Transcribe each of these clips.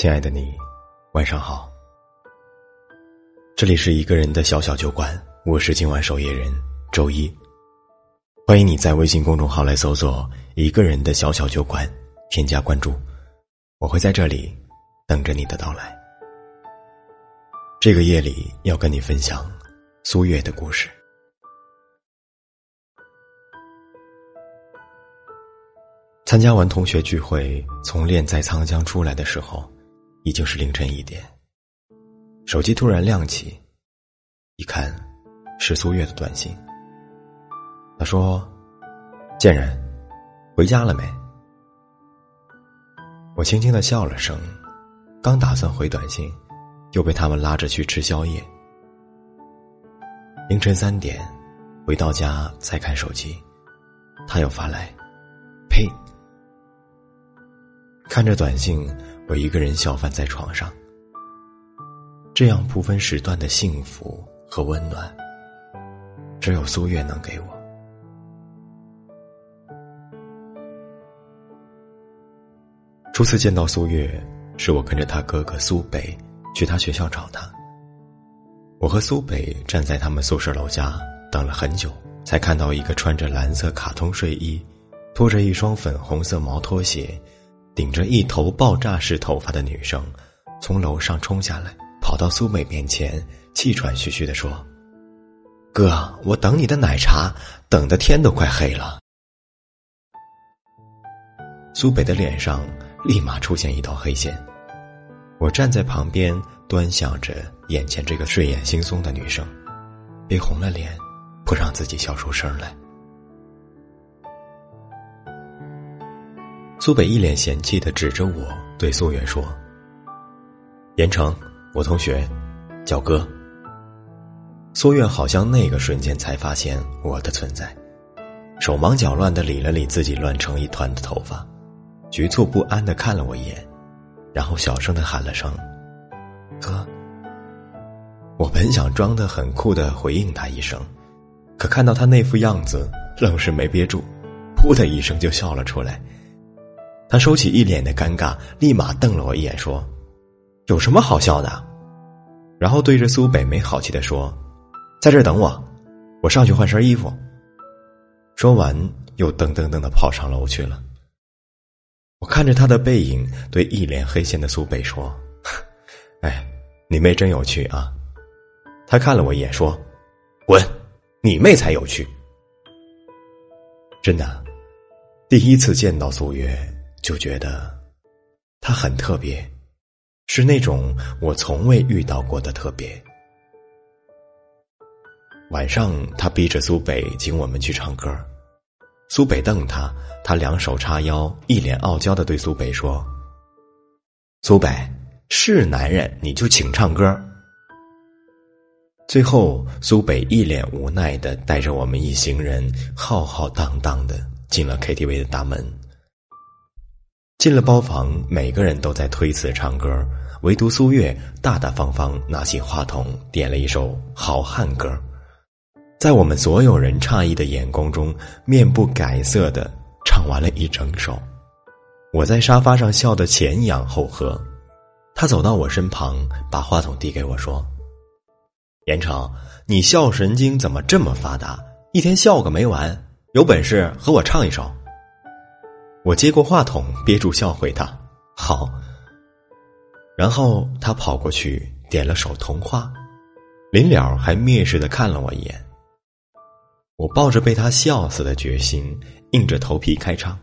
亲爱的你，晚上好。这里是一个人的小小酒馆，我是今晚守夜人周一。欢迎你在微信公众号来搜索“一个人的小小酒馆”，添加关注，我会在这里等着你的到来。这个夜里要跟你分享苏月的故事。参加完同学聚会，从练在沧江出来的时候。已经是凌晨一点，手机突然亮起，一看是苏月的短信。他说：“贱人，回家了没？”我轻轻的笑了声，刚打算回短信，又被他们拉着去吃宵夜。凌晨三点，回到家再看手机，他又发来：“呸！”看着短信。我一个人笑翻在床上，这样不分时段的幸福和温暖，只有苏月能给我。初次见到苏月，是我跟着他哥哥苏北去他学校找他。我和苏北站在他们宿舍楼下等了很久，才看到一个穿着蓝色卡通睡衣，拖着一双粉红色毛拖鞋。顶着一头爆炸式头发的女生，从楼上冲下来，跑到苏北面前，气喘吁吁的说：“哥，我等你的奶茶，等的天都快黑了。”苏北的脸上立马出现一道黑线。我站在旁边，端详着眼前这个睡眼惺忪的女生，憋红了脸，不让自己笑出声来。苏北一脸嫌弃的指着我，对苏远说：“严成，我同学，叫哥。”苏远好像那个瞬间才发现我的存在，手忙脚乱的理了理自己乱成一团的头发，局促不安的看了我一眼，然后小声的喊了声：“哥。”我本想装的很酷的回应他一声，可看到他那副样子，愣是没憋住，噗的一声就笑了出来。他收起一脸的尴尬，立马瞪了我一眼，说：“有什么好笑的？”然后对着苏北没好气的说：“在这儿等我，我上去换身衣服。”说完，又噔噔噔的跑上楼去了。我看着他的背影，对一脸黑线的苏北说：“ 哎，你妹真有趣啊！”他看了我一眼，说：“滚，你妹才有趣。”真的，第一次见到苏月。就觉得，他很特别，是那种我从未遇到过的特别。晚上，他逼着苏北请我们去唱歌，苏北瞪他，他两手叉腰，一脸傲娇的对苏北说：“苏北是男人，你就请唱歌。”最后，苏北一脸无奈的带着我们一行人浩浩荡荡的进了 KTV 的大门。进了包房，每个人都在推辞唱歌，唯独苏月大大方方拿起话筒，点了一首好汉歌，在我们所有人诧异的眼光中，面不改色的唱完了一整首。我在沙发上笑得前仰后合，他走到我身旁，把话筒递给我说：“严成，你笑神经怎么这么发达？一天笑个没完，有本事和我唱一首。”我接过话筒，憋住笑回他：“好。”然后他跑过去点了首《童话》，临了还蔑视的看了我一眼。我抱着被他笑死的决心，硬着头皮开唱，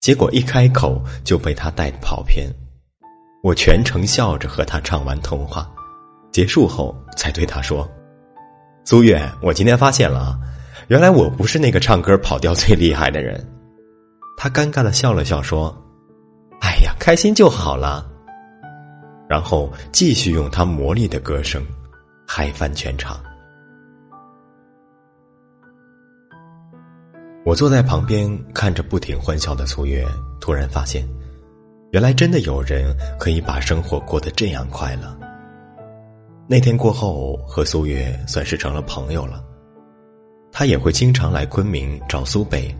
结果一开口就被他带跑偏。我全程笑着和他唱完《童话》，结束后才对他说：“苏月，我今天发现了啊，原来我不是那个唱歌跑调最厉害的人。”他尴尬的笑了笑，说：“哎呀，开心就好了。”然后继续用他魔力的歌声嗨翻全场。我坐在旁边看着不停欢笑的苏月，突然发现，原来真的有人可以把生活过得这样快乐。那天过后，和苏月算是成了朋友了。他也会经常来昆明找苏北。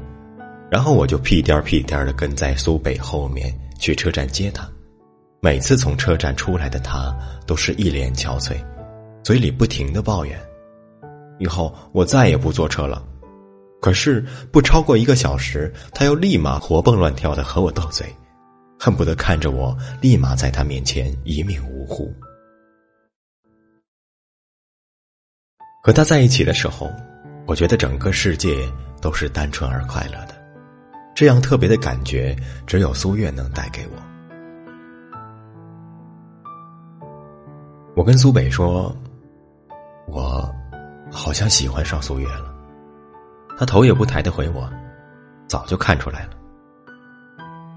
然后我就屁颠儿屁颠儿的跟在苏北后面去车站接他，每次从车站出来的他，都是一脸憔悴，嘴里不停的抱怨：“以后我再也不坐车了。”可是不超过一个小时，他又立马活蹦乱跳的和我斗嘴，恨不得看着我立马在他面前一命呜呼。和他在一起的时候，我觉得整个世界都是单纯而快乐的，这样特别的感觉只有苏月能带给我。我跟苏北说，我好像喜欢上苏月了。他头也不抬的回我：“早就看出来了。”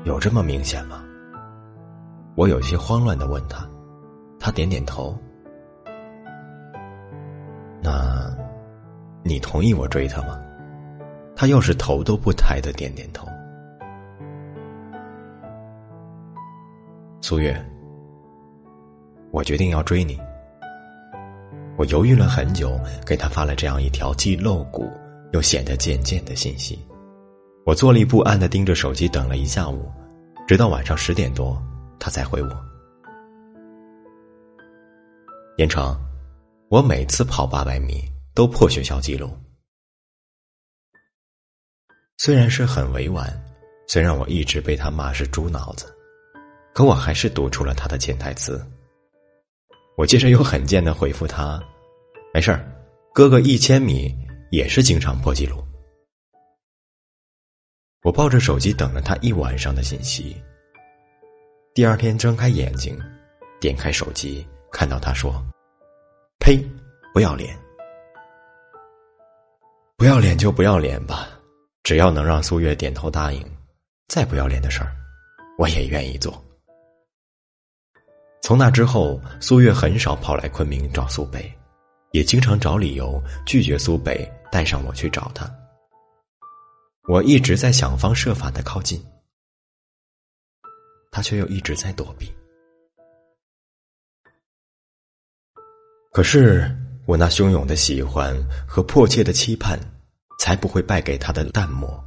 有这么明显吗？我有些慌乱的问他，他点点头。那，你同意我追她吗？他又是头都不抬的点点头。苏月，我决定要追你。我犹豫了很久，给他发了这样一条既露骨。又显得贱贱的信息，我坐立不安的盯着手机等了一下午，直到晚上十点多，他才回我。严成，我每次跑八百米都破学校纪录，虽然是很委婉，虽然我一直被他骂是猪脑子，可我还是读出了他的潜台词。我接着又很贱的回复他：“没事儿，哥哥一千米。”也是经常破纪录。我抱着手机等了他一晚上的信息。第二天睁开眼睛，点开手机，看到他说：“呸，不要脸！不要脸就不要脸吧，只要能让苏月点头答应，再不要脸的事儿，我也愿意做。”从那之后，苏月很少跑来昆明找苏北，也经常找理由拒绝苏北。带上我去找他，我一直在想方设法的靠近，他却又一直在躲避。可是我那汹涌的喜欢和迫切的期盼，才不会败给他的淡漠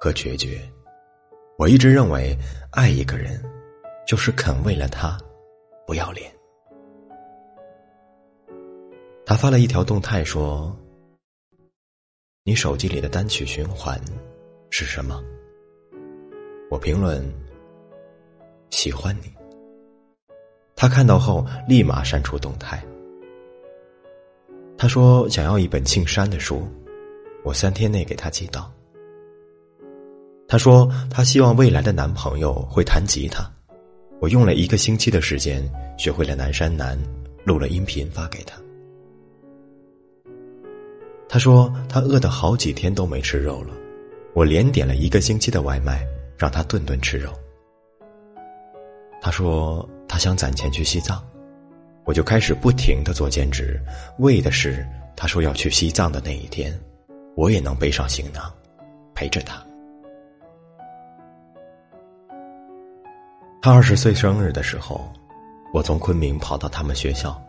和决绝。我一直认为，爱一个人，就是肯为了他不要脸。他发了一条动态说。你手机里的单曲循环是什么？我评论喜欢你。他看到后立马删除动态。他说想要一本庆山的书，我三天内给他寄到。他说他希望未来的男朋友会弹吉他，我用了一个星期的时间学会了《南山南》，录了音频发给他。他说他饿得好几天都没吃肉了，我连点了一个星期的外卖，让他顿顿吃肉。他说他想攒钱去西藏，我就开始不停的做兼职，为的是他说要去西藏的那一天，我也能背上行囊，陪着他。他二十岁生日的时候，我从昆明跑到他们学校，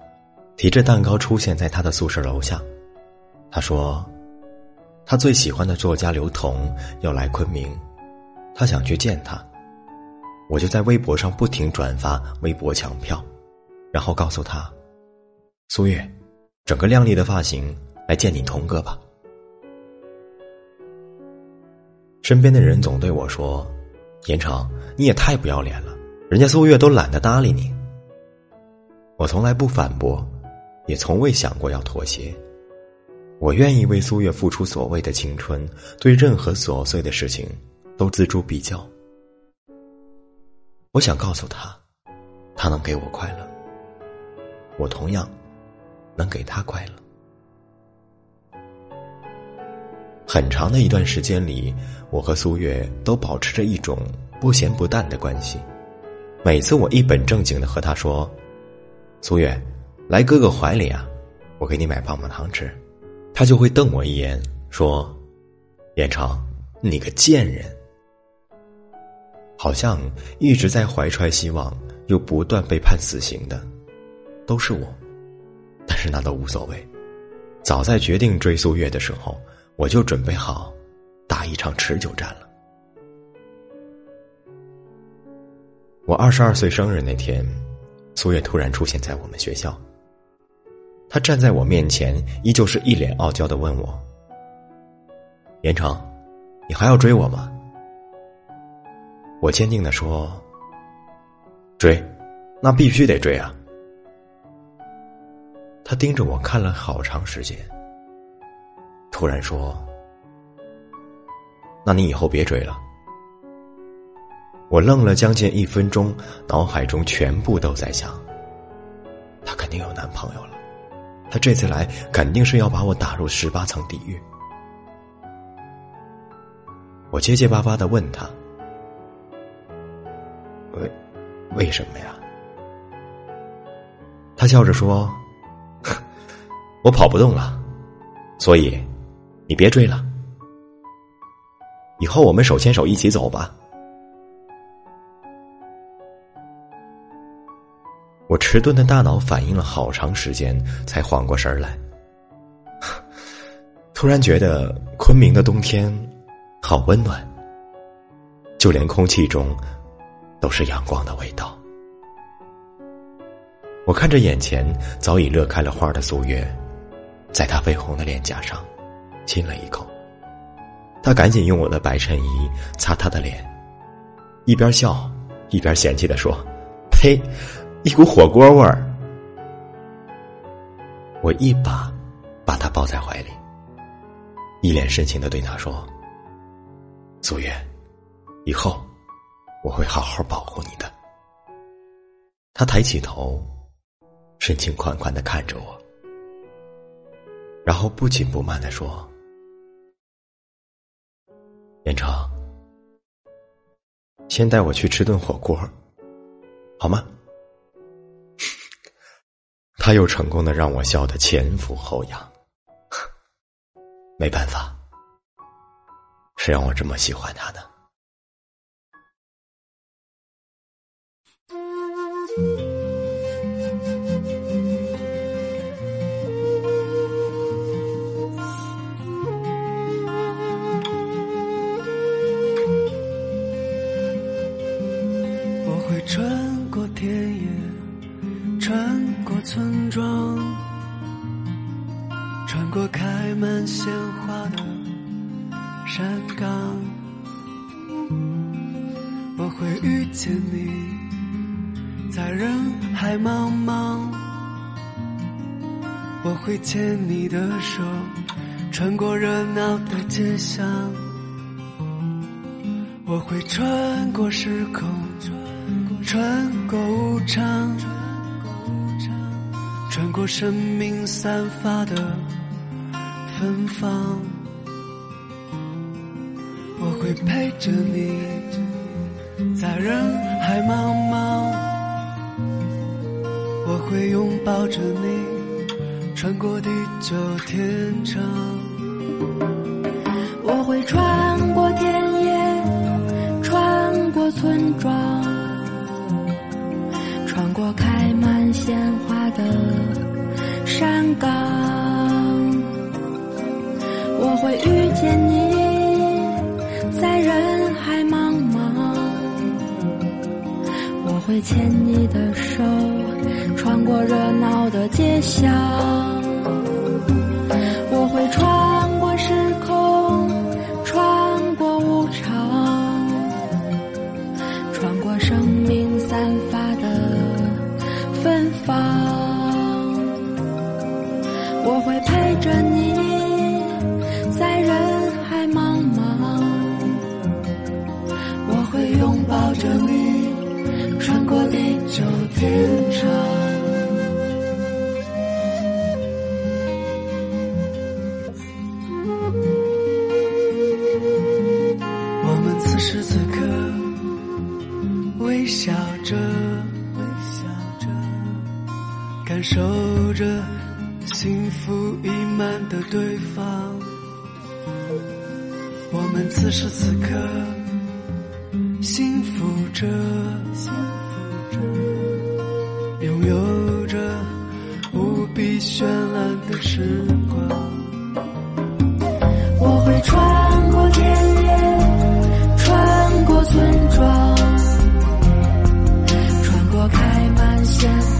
提着蛋糕出现在他的宿舍楼下。他说：“他最喜欢的作家刘同要来昆明，他想去见他。我就在微博上不停转发微博抢票，然后告诉他：苏月，整个靓丽的发型来见你童哥吧。”身边的人总对我说：“严成，你也太不要脸了，人家苏月都懒得搭理你。”我从来不反驳，也从未想过要妥协。我愿意为苏月付出所谓的青春，对任何琐碎的事情都锱铢必较。我想告诉他，他能给我快乐，我同样能给他快乐。很长的一段时间里，我和苏月都保持着一种不咸不淡的关系。每次我一本正经的和他说：“苏月，来哥哥怀里啊，我给你买棒棒糖吃。”他就会瞪我一眼，说：“严长，你个贱人！”好像一直在怀揣希望，又不断被判死刑的，都是我。但是那都无所谓。早在决定追苏月的时候，我就准备好打一场持久战了。我二十二岁生日那天，苏月突然出现在我们学校。他站在我面前，依旧是一脸傲娇的问我：“严成，你还要追我吗？”我坚定的说：“追，那必须得追啊！”他盯着我看了好长时间，突然说：“那你以后别追了。”我愣了将近一分钟，脑海中全部都在想：她肯定有男朋友了，她这次来肯定是要把我打入十八层地狱。我结结巴巴的问他：“为为什么呀？”他笑着说：“ 我跑不动了，所以你别追了，以后我们手牵手一起走吧。”我迟钝的大脑反应了好长时间，才缓过神来。突然觉得昆明的冬天好温暖，就连空气中都是阳光的味道。我看着眼前早已乐开了花的苏月，在她绯红的脸颊上亲了一口。他赶紧用我的白衬衣擦他的脸，一边笑一边嫌弃的说：“呸！”一股火锅味儿，我一把把他抱在怀里，一脸深情的对他说：“苏月，以后我会好好保护你的。”他抬起头，深情款款的看着我，然后不紧不慢的说：“严成，先带我去吃顿火锅，好吗？” 他又成功的让我笑得前俯后仰，没办法，谁让我这么喜欢他呢？会穿过田野，穿过。村庄，穿过开满鲜花的山岗，我会遇见你，在人海茫茫。我会牵你的手，穿过热闹的街巷。我会穿过时空，穿过无常。穿过生命散发的芬芳，我会陪着你，在人海茫茫，我会拥抱着你，穿过地久天长，我会穿港，我会遇见你，在人海茫茫。我会牵你的手，穿过热闹的街巷。我会陪着你，在人海茫茫。我会拥抱着你，穿过地久天幸福溢满的对方，我们此时此刻幸福着，幸福着，拥有着无比绚烂的时光。我会穿过田野，穿过村庄，穿过开满鲜花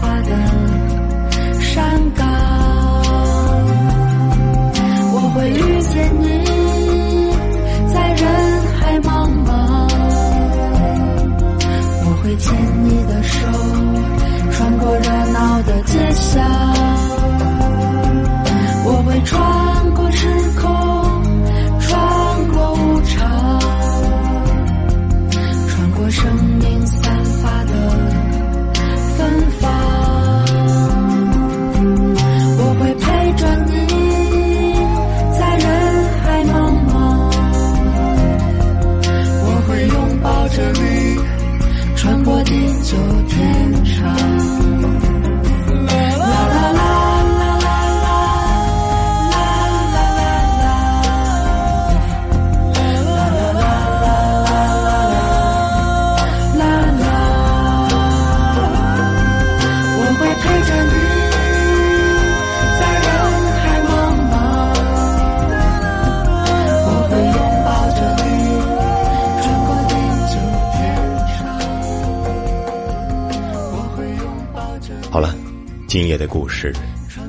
今夜的故事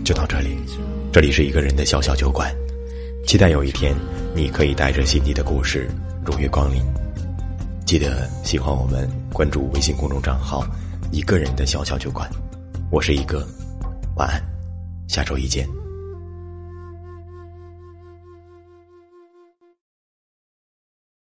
就到这里。这里是一个人的小小酒馆，期待有一天你可以带着心底的故事如约光临。记得喜欢我们，关注微信公众账号“一个人的小小酒馆”。我是一哥，晚安，下周一见。